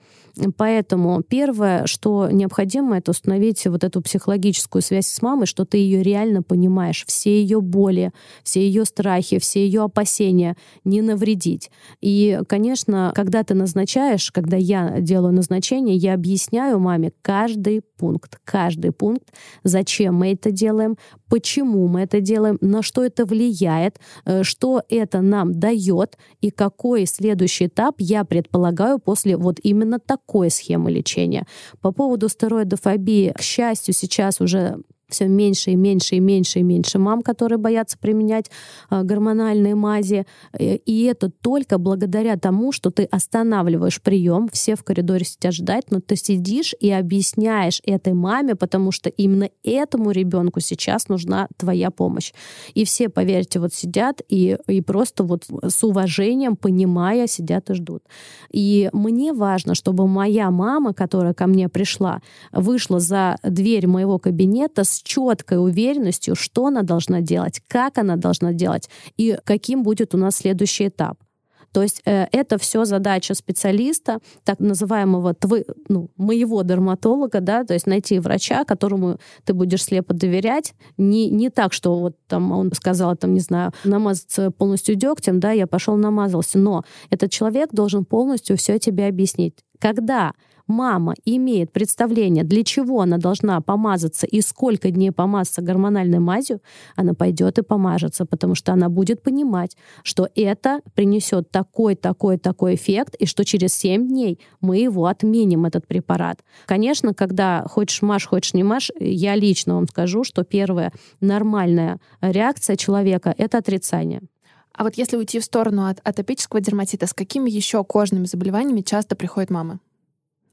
Поэтому первое, что необходимо, это установить вот эту психологическую связь с мамой, что ты ее реально понимаешь, все ее боли, все ее страхи, все ее опасения, не навредить. И, конечно, когда ты назначаешь, когда я делаю назначение, я объясняю маме каждый пункт, каждый пункт, зачем мы это делаем, почему мы это делаем, на что это влияет, э, что это нам дает и какой следующий этап я предполагаю после вот именно такой схемы лечения. По поводу стероидофобии, к счастью, сейчас уже все меньше и меньше и меньше и меньше мам, которые боятся применять э, гормональные мази. Э, и это только благодаря тому, что ты останавливаешь прием, все в коридоре сидят ждать, но ты сидишь и объясняешь этой маме, потому что именно этому ребенку сейчас нужна твоя помощь. И все, поверьте, вот сидят и, и просто вот с уважением, понимая, сидят и ждут. И мне важно, чтобы моя мама, которая ко мне пришла, вышла за дверь моего кабинета с четкой уверенностью, что она должна делать, как она должна делать и каким будет у нас следующий этап. То есть э, это все задача специалиста, так называемого твы, ну, моего дерматолога, да, то есть найти врача, которому ты будешь слепо доверять. Не, не так, что вот там он сказал, там, не знаю, намазаться полностью дегтем, да, я пошел намазался, но этот человек должен полностью все тебе объяснить. Когда мама имеет представление, для чего она должна помазаться и сколько дней помазаться гормональной мазью, она пойдет и помажется, потому что она будет понимать, что это принесет такой, такой, такой эффект, и что через 7 дней мы его отменим, этот препарат. Конечно, когда хочешь маш, хочешь не маш, я лично вам скажу, что первая нормальная реакция человека — это отрицание. А вот если уйти в сторону от атопического дерматита, с какими еще кожными заболеваниями часто приходят мамы?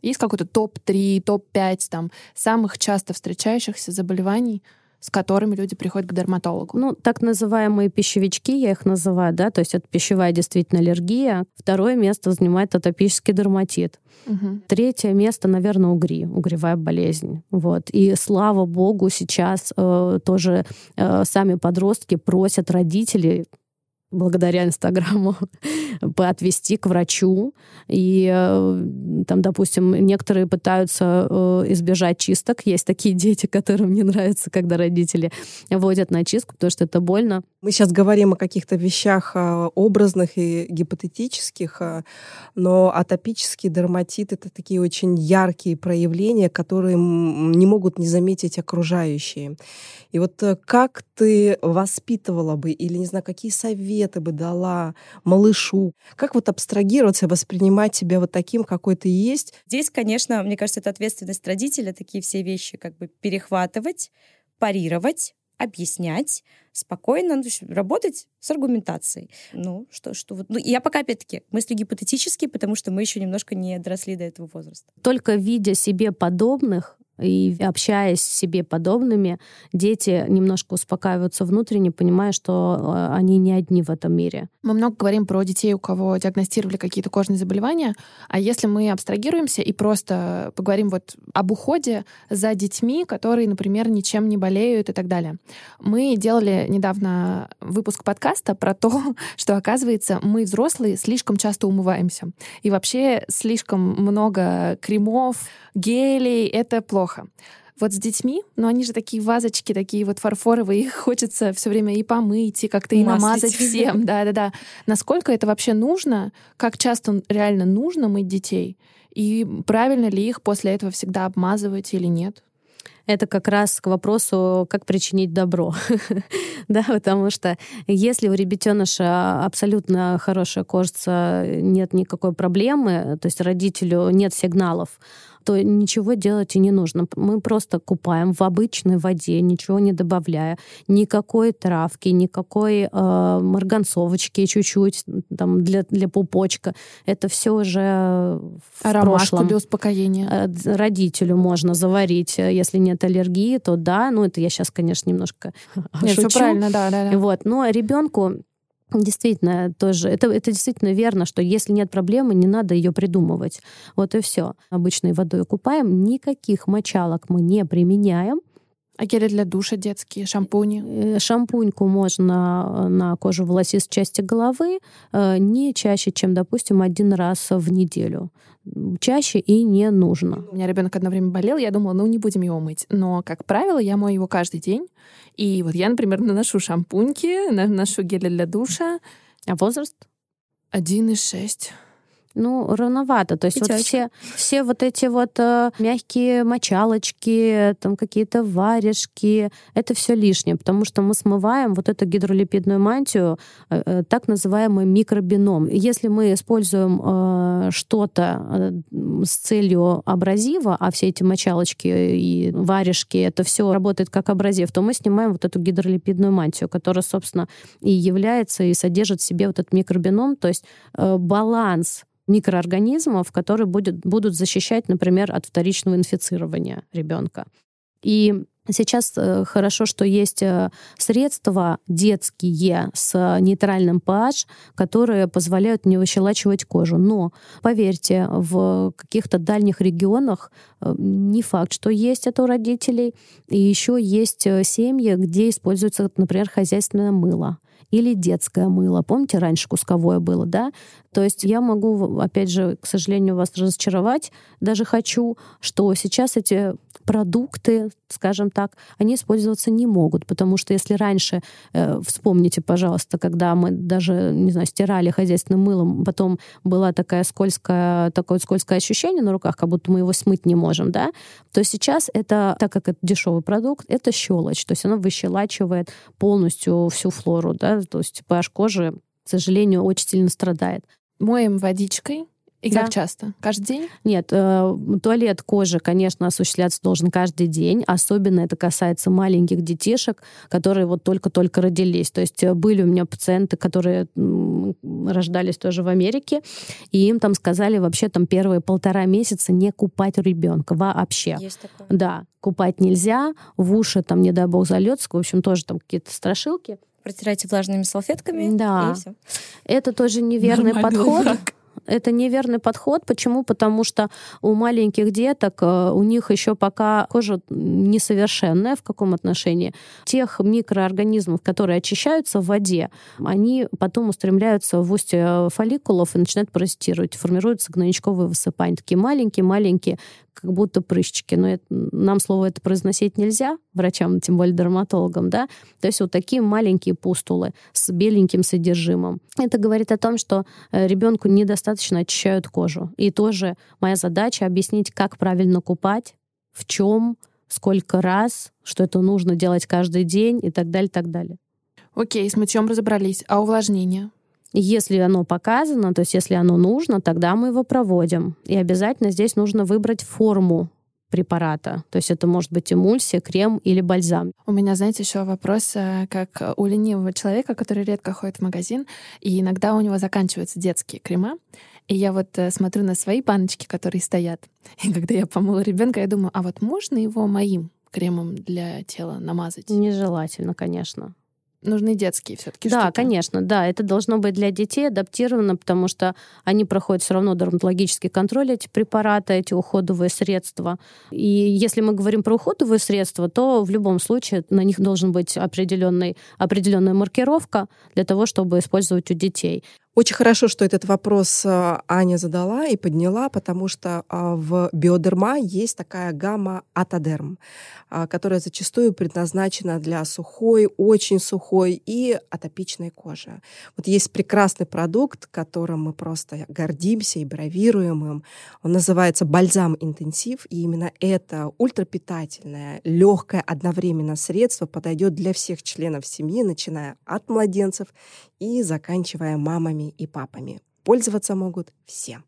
Есть какой-то топ-3, топ-5 там самых часто встречающихся заболеваний, с которыми люди приходят к дерматологу? Ну, так называемые пищевички, я их называю, да, то есть это пищевая действительно аллергия. Второе место занимает атопический дерматит. Угу. Третье место, наверное, угри, угревая болезнь. Вот. И слава богу, сейчас э, тоже э, сами подростки просят родителей благодаря Инстаграму отвести к врачу. И э, там, допустим, некоторые пытаются э, избежать чисток. Есть такие дети, которым не нравится, когда родители водят на чистку, потому что это больно. Мы сейчас говорим о каких-то вещах э, образных и гипотетических, но атопический дерматит — это такие очень яркие проявления, которые не могут не заметить окружающие. И вот как ты воспитывала бы, или, не знаю, какие советы бы дала малышу, как вот абстрагироваться, воспринимать себя вот таким, какой ты есть? Здесь, конечно, мне кажется, это ответственность родителя, такие все вещи как бы перехватывать, парировать, объяснять, спокойно ну, работать с аргументацией. Ну, что, что вот. Ну, я пока, опять-таки, мысли гипотетические, потому что мы еще немножко не доросли до этого возраста. Только видя себе подобных, и общаясь с себе подобными, дети немножко успокаиваются внутренне, понимая, что э, они не одни в этом мире. Мы много говорим про детей, у кого диагностировали какие-то кожные заболевания, а если мы абстрагируемся и просто поговорим вот об уходе за детьми, которые, например, ничем не болеют и так далее. Мы делали недавно выпуск подкаста про то, что, оказывается, мы, взрослые, слишком часто умываемся. И вообще слишком много кремов, гелей — это плохо. Вот с детьми, но они же такие вазочки, такие вот фарфоровые, их хочется все время и помыть, и как-то и намазать всем. Да-да-да. Насколько это вообще нужно? Как часто реально нужно мыть детей? И правильно ли их после этого всегда обмазывать или нет? это как раз к вопросу, как причинить добро. да, потому что если у ребятеныша абсолютно хорошая кожица, нет никакой проблемы, то есть родителю нет сигналов, то ничего делать и не нужно. Мы просто купаем в обычной воде, ничего не добавляя, никакой травки, никакой э, марганцовочки чуть-чуть там для, для пупочка. Это все уже в Аромашку прошлом. для успокоения. Э, родителю можно заварить, если нет аллергии, то да. Ну, это я сейчас, конечно, немножко Нет, шучу. все правильно, да, да, да. Вот. Но ребенку Действительно, тоже это, это действительно верно, что если нет проблемы, не надо ее придумывать. Вот и все. Обычной водой купаем, никаких мочалок мы не применяем. А гели для душа детские, шампуни? Э, шампуньку можно на кожу волосистой части головы э, не чаще, чем, допустим, один раз в неделю. Чаще и не нужно. У меня ребенок одно время болел, я думала, ну не будем его мыть. Но, как правило, я мою его каждый день. И вот я, например, наношу шампуньки, наношу гели для душа. А возраст? Один и шесть. Ну, рановато. То есть вот все, все вот эти вот э, мягкие мочалочки, там какие-то варежки, это все лишнее, потому что мы смываем вот эту гидролипидную мантию, э, э, так называемый микробином. Если мы используем э, что-то э, с целью абразива, а все эти мочалочки и варежки, это все работает как абразив, то мы снимаем вот эту гидролипидную мантию, которая, собственно, и является и содержит в себе вот этот микробином, то есть э, баланс микроорганизмов, которые будет, будут защищать, например, от вторичного инфицирования ребенка. И Сейчас э, хорошо, что есть э, средства детские с нейтральным pH, которые позволяют не выщелачивать кожу. Но, поверьте, в каких-то дальних регионах э, не факт, что есть это у родителей. И еще есть семьи, где используется, например, хозяйственное мыло или детское мыло. Помните, раньше кусковое было, да? То есть я могу, опять же, к сожалению, вас разочаровать, даже хочу, что сейчас эти продукты, скажем так, они использоваться не могут, потому что если раньше, э, вспомните, пожалуйста, когда мы даже, не знаю, стирали хозяйственным мылом, потом была такая скользкая, такое скользкое ощущение на руках, как будто мы его смыть не можем, да, то сейчас это, так как это дешевый продукт, это щелочь, то есть оно выщелачивает полностью всю флору, да, то есть pH кожи, к сожалению, очень сильно страдает. Моем водичкой, и да. как часто? Каждый день? Нет, э, туалет кожи, конечно, осуществляться должен каждый день. Особенно это касается маленьких детишек, которые вот только-только родились. То есть э, были у меня пациенты, которые рождались тоже в Америке, и им там сказали вообще там первые полтора месяца не купать ребенка вообще. Есть такое. Да, купать нельзя, в уши там, не дай бог, зальется. В общем, тоже там какие-то страшилки протирайте влажными салфетками. Да. И все. Это тоже неверный Нормальный подход. Лайфхак это неверный подход. Почему? Потому что у маленьких деток, э, у них еще пока кожа несовершенная в каком отношении. Тех микроорганизмов, которые очищаются в воде, они потом устремляются в устье фолликулов и начинают паразитировать. Формируются гнойничковые высыпания. Такие маленькие-маленькие как будто прыщики. Но это, нам слово это произносить нельзя, врачам, тем более дерматологам, да. То есть вот такие маленькие пустулы с беленьким содержимым. Это говорит о том, что э, ребенку недостаточно очищают кожу. И тоже моя задача объяснить, как правильно купать, в чем, сколько раз, что это нужно делать каждый день и так далее, так далее. Окей, с мытьем разобрались. А увлажнение? Если оно показано, то есть если оно нужно, тогда мы его проводим. И обязательно здесь нужно выбрать форму препарата. То есть это может быть эмульсия, крем или бальзам. У меня, знаете, еще вопрос, э, как у ленивого человека, который редко ходит в магазин, и иногда у него заканчиваются детские крема. И я вот э, смотрю на свои баночки, которые стоят. И когда я помыла ребенка, я думаю, а вот можно его моим кремом для тела намазать? Нежелательно, конечно нужны детские все-таки. Да, штуки. конечно, да, это должно быть для детей адаптировано, потому что они проходят все равно дерматологический контроль, эти препараты, эти уходовые средства. И если мы говорим про уходовые средства, то в любом случае на них должен быть определенный, определенная маркировка для того, чтобы использовать у детей. Очень хорошо, что этот вопрос э, Аня задала и подняла, потому что а, в биодерма есть такая гамма атодерм, а, которая зачастую предназначена для сухой, очень сухой и атопичной кожи. Вот есть прекрасный продукт, которым мы просто гордимся и бравируем им. Он называется бальзам интенсив, и именно это ультрапитательное, легкое одновременно средство подойдет для всех членов семьи, начиная от младенцев и заканчивая мамами и папами. Пользоваться могут все.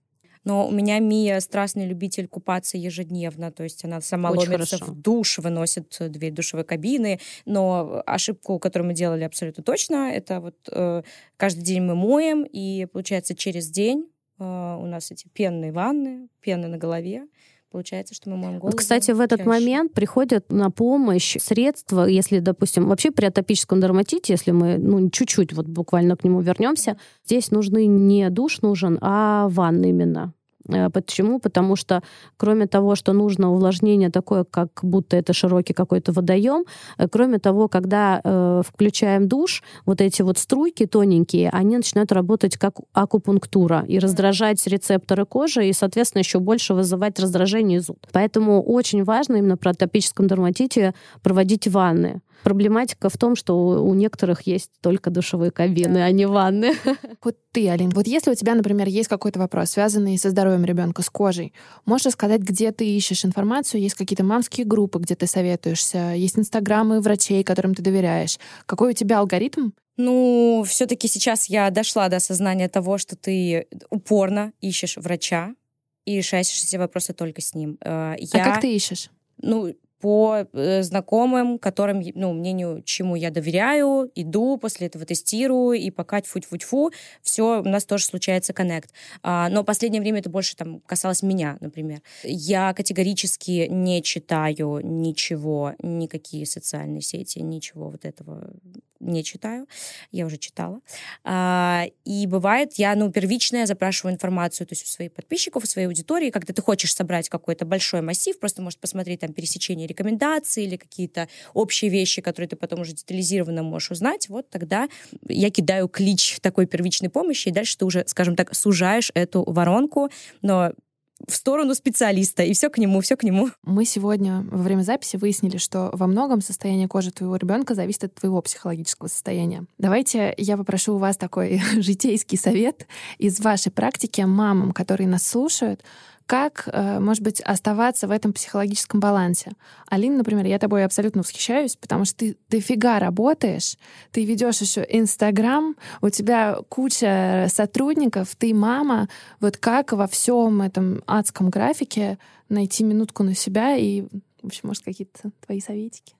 Но у меня Мия страстный любитель купаться ежедневно, то есть она сама Очень ломится хорошо. в душ, выносит дверь душевой кабины. Но ошибку, которую мы делали абсолютно точно, это вот э, каждый день мы моем, и получается через день э, у нас эти пенные ванны, пены на голове. Получается, что мы моем голову. Вот, кстати, в этот чаще. момент приходят на помощь средства, если, допустим, вообще при атопическом дерматите, если мы, ну, чуть-чуть вот буквально к нему вернемся, здесь нужны не душ нужен, а ванна именно. Э, почему? Потому что кроме того, что нужно увлажнение такое, как будто это широкий какой-то водоем, э, кроме того, когда э, включаем душ, вот эти вот струйки тоненькие, они начинают работать как акупунктура и раздражать рецепторы кожи, и, соответственно, еще больше вызывать раздражение и зуд. Поэтому очень важно именно при атопическом дерматите проводить ванны. Проблематика в том, что у некоторых есть только душевые кабины, а не ванны. Вот ты, Алин, вот если у тебя, например, есть какой-то вопрос, связанный со здоровьем ребенка, с кожей, можешь рассказать, где ты ищешь информацию? Есть какие-то мамские группы, где ты советуешься? Есть инстаграмы врачей, которым ты доверяешь? Какой у тебя алгоритм? Ну, все-таки сейчас я дошла до осознания того, что ты упорно ищешь врача и решаешь все вопросы только с ним. Я, а как ты ищешь? Ну, по э, знакомым, которым, ну, мнению, чему я доверяю, иду, после этого тестирую, и пока тьфу-тьфу-тьфу, все, у нас тоже случается коннект. А, но последнее время это больше там касалось меня, например. Я категорически не читаю ничего, никакие социальные сети, ничего вот этого не читаю. Я уже читала. А, и бывает, я, ну, первично я запрашиваю информацию, то есть у своих подписчиков, у своей аудитории, когда ты хочешь собрать какой-то большой массив, просто, может, посмотреть там пересечение рекомендаций или какие-то общие вещи, которые ты потом уже детализированно можешь узнать, вот тогда я кидаю клич такой первичной помощи, и дальше ты уже, скажем так, сужаешь эту воронку, но в сторону специалиста, и все к нему, все к нему. Мы сегодня во время записи выяснили, что во многом состояние кожи твоего ребенка зависит от твоего психологического состояния. Давайте я попрошу у вас такой житейский совет из вашей практики мамам, которые нас слушают, как, э, может быть, оставаться в этом психологическом балансе? Алина, например, я тобой абсолютно восхищаюсь, потому что ты дофига работаешь, ты ведешь еще Инстаграм, у тебя куча сотрудников, ты мама. Вот как во всем этом адском графике найти минутку на себя и, в общем, может, какие-то твои советики?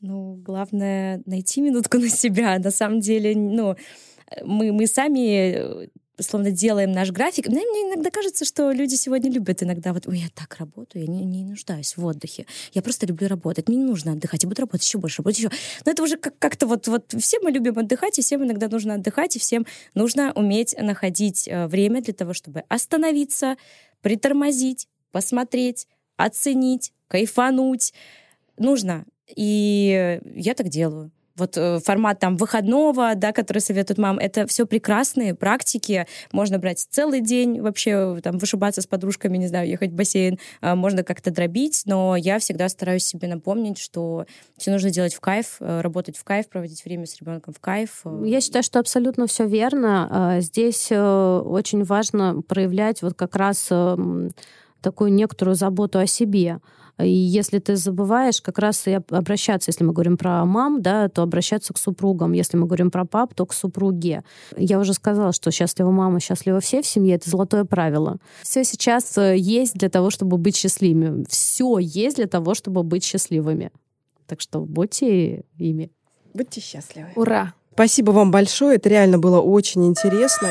Ну, главное найти минутку на себя. На самом деле, ну, мы, мы сами словно делаем наш график. Мне, мне иногда кажется, что люди сегодня любят иногда вот, ой, я так работаю, я не, не нуждаюсь в отдыхе. Я просто люблю работать. Мне не нужно отдыхать. Я буду работать еще больше, работать еще. Но это уже как- как-то вот, вот все мы любим отдыхать, и всем иногда нужно отдыхать, и всем нужно уметь находить э, время для того, чтобы остановиться, притормозить, посмотреть, оценить, кайфануть. Нужно. И я так делаю вот э, формат там выходного, да, который советует мам, это все прекрасные практики. Можно брать целый день вообще, там, вышибаться с подружками, не знаю, ехать в бассейн, а, можно как-то дробить, но я всегда стараюсь себе напомнить, что все нужно делать в кайф, э, работать в кайф, проводить время с ребенком в кайф. Э. Я считаю, что абсолютно все верно. Здесь очень важно проявлять вот как раз эм, такую некоторую заботу о себе. И если ты забываешь, как раз и обращаться, если мы говорим про мам, да, то обращаться к супругам. Если мы говорим про пап, то к супруге. Я уже сказала, что счастлива мама, счастлива все в семье. Это золотое правило. Все сейчас э, есть для того, чтобы быть счастливыми. Все есть для того, чтобы быть счастливыми. Так что будьте ими. Будьте счастливы. Ура! Спасибо вам большое. Это реально было очень интересно.